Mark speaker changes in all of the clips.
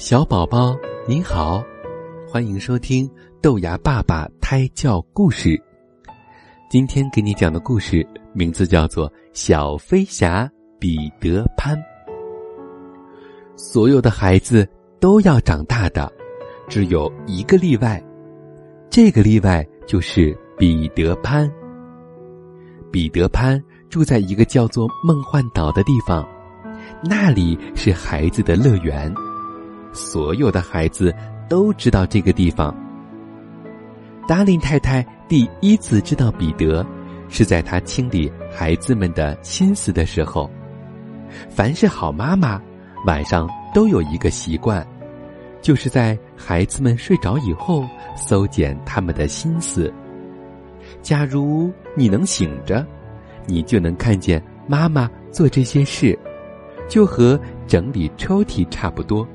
Speaker 1: 小宝宝您好，欢迎收听豆芽爸爸胎教故事。今天给你讲的故事名字叫做《小飞侠彼得潘》。所有的孩子都要长大的，只有一个例外，这个例外就是彼得潘。彼得潘住在一个叫做梦幻岛的地方，那里是孩子的乐园。所有的孩子都知道这个地方。达令太太第一次知道彼得，是在她清理孩子们的心思的时候。凡是好妈妈，晚上都有一个习惯，就是在孩子们睡着以后，搜检他们的心思。假如你能醒着，你就能看见妈妈做这些事，就和整理抽屉差不多。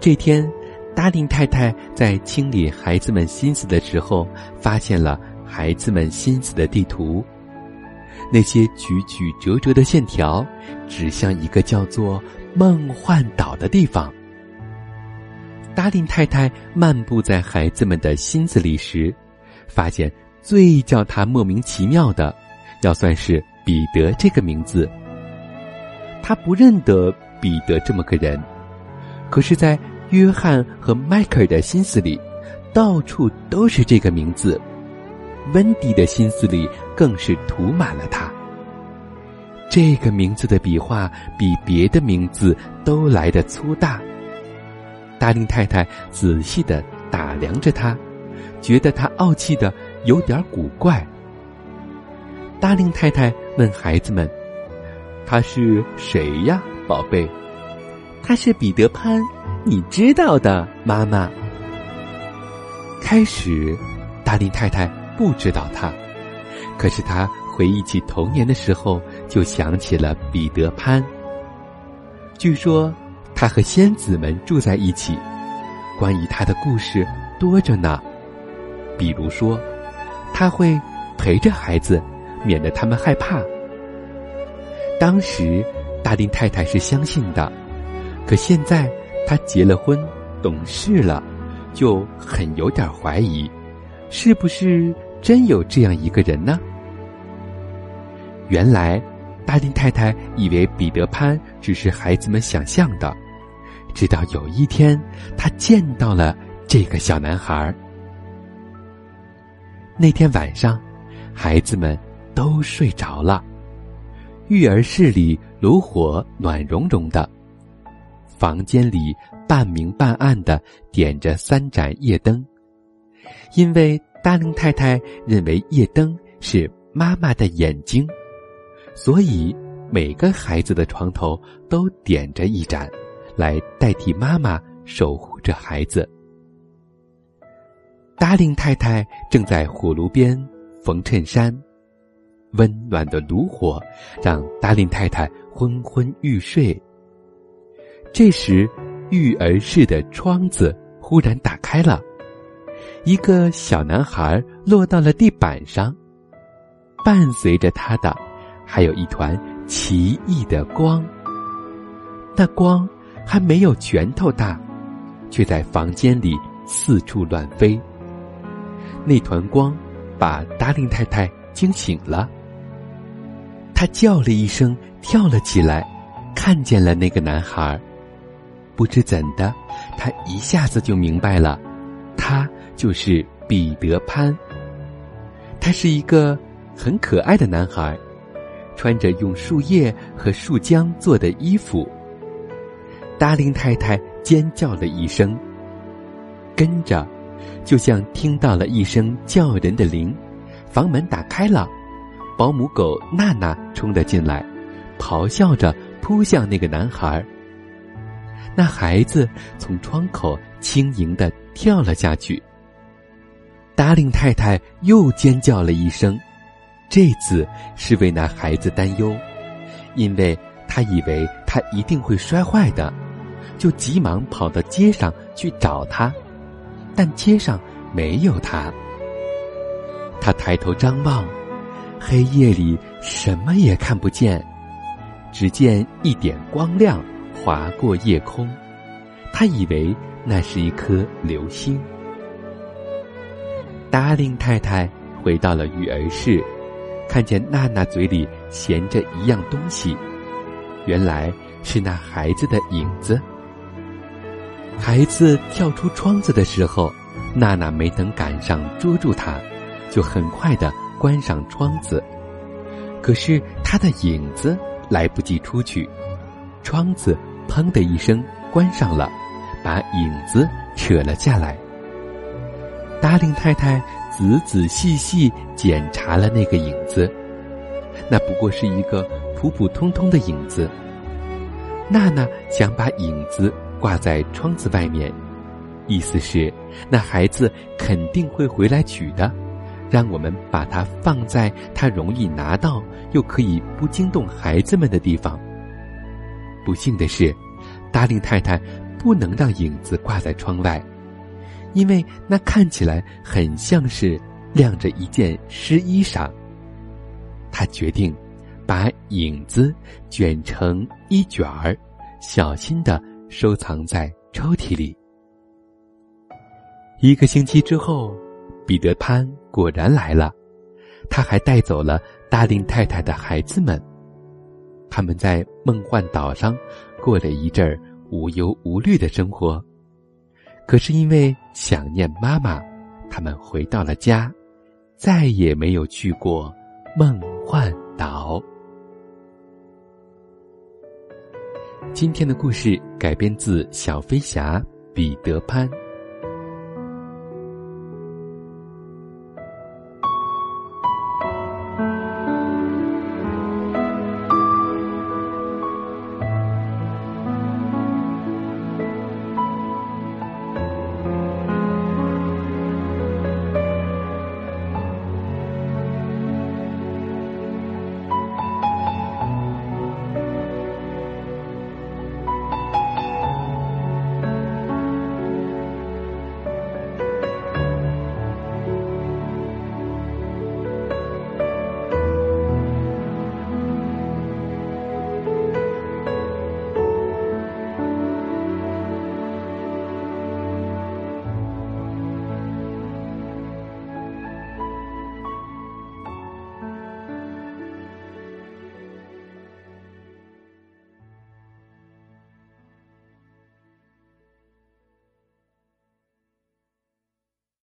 Speaker 1: 这天，达令太太在清理孩子们心思的时候，发现了孩子们心思的地图。那些曲曲折折的线条，指向一个叫做梦幻岛的地方。达令太太漫步在孩子们的心思里时，发现最叫他莫名其妙的，要算是彼得这个名字。他不认得彼得这么个人，可是，在约翰和迈克尔的心思里，到处都是这个名字。温迪的心思里更是涂满了它。这个名字的笔画比别的名字都来得粗大。达令太太仔细的打量着他，觉得他傲气的有点古怪。达令太太问孩子们：“他是谁呀，宝贝？”“他是彼得潘。”你知道的，妈妈。开始，达令太太不知道他，可是他回忆起童年的时候，就想起了彼得潘。据说他和仙子们住在一起，关于他的故事多着呢。比如说，他会陪着孩子，免得他们害怕。当时，达令太太是相信的，可现在。他结了婚，懂事了，就很有点怀疑，是不是真有这样一个人呢？原来，达林太太以为彼得潘只是孩子们想象的，直到有一天，他见到了这个小男孩。那天晚上，孩子们都睡着了，育儿室里炉火暖融融的。房间里半明半暗的点着三盏夜灯，因为达令太太认为夜灯是妈妈的眼睛，所以每个孩子的床头都点着一盏，来代替妈妈守护着孩子。达令太太正在火炉边缝衬衫，温暖的炉火让达令太太昏昏欲睡。这时，育儿室的窗子忽然打开了，一个小男孩落到了地板上，伴随着他的，还有一团奇异的光。那光还没有拳头大，却在房间里四处乱飞。那团光把达令太太惊醒了，他叫了一声，跳了起来，看见了那个男孩。不知怎的，他一下子就明白了，他就是彼得潘。他是一个很可爱的男孩，穿着用树叶和树浆做的衣服。达令太太尖叫了一声，跟着，就像听到了一声叫人的铃，房门打开了，保姆狗娜娜冲了进来，咆哮着扑向那个男孩。那孩子从窗口轻盈的跳了下去。达令太太又尖叫了一声，这次是为那孩子担忧，因为他以为他一定会摔坏的，就急忙跑到街上去找他，但街上没有他。他抬头张望，黑夜里什么也看不见，只见一点光亮。划过夜空。他以为那是一颗流星。达令太太回到了育儿室，看见娜娜嘴里衔着一样东西，原来是那孩子的影子。孩子跳出窗子的时候，娜娜没等赶上捉住他，就很快的关上窗子。可是他的影子来不及出去，窗子砰的一声关上了，把影子扯了下来。达令太太仔仔细细检查了那个影子，那不过是一个普普通通的影子。娜娜想把影子挂在窗子外面，意思是那孩子肯定会回来取的，让我们把它放在他容易拿到又可以不惊动孩子们的地方。不幸的是，达令太太不能让影子挂在窗外。因为那看起来很像是晾着一件湿衣裳。他决定把影子卷成一卷儿，小心的收藏在抽屉里。一个星期之后，彼得潘果然来了，他还带走了大令太太的孩子们。他们在梦幻岛上过了一阵儿无忧无虑的生活。可是因为想念妈妈，他们回到了家，再也没有去过梦幻岛。今天的故事改编自《小飞侠》彼得潘。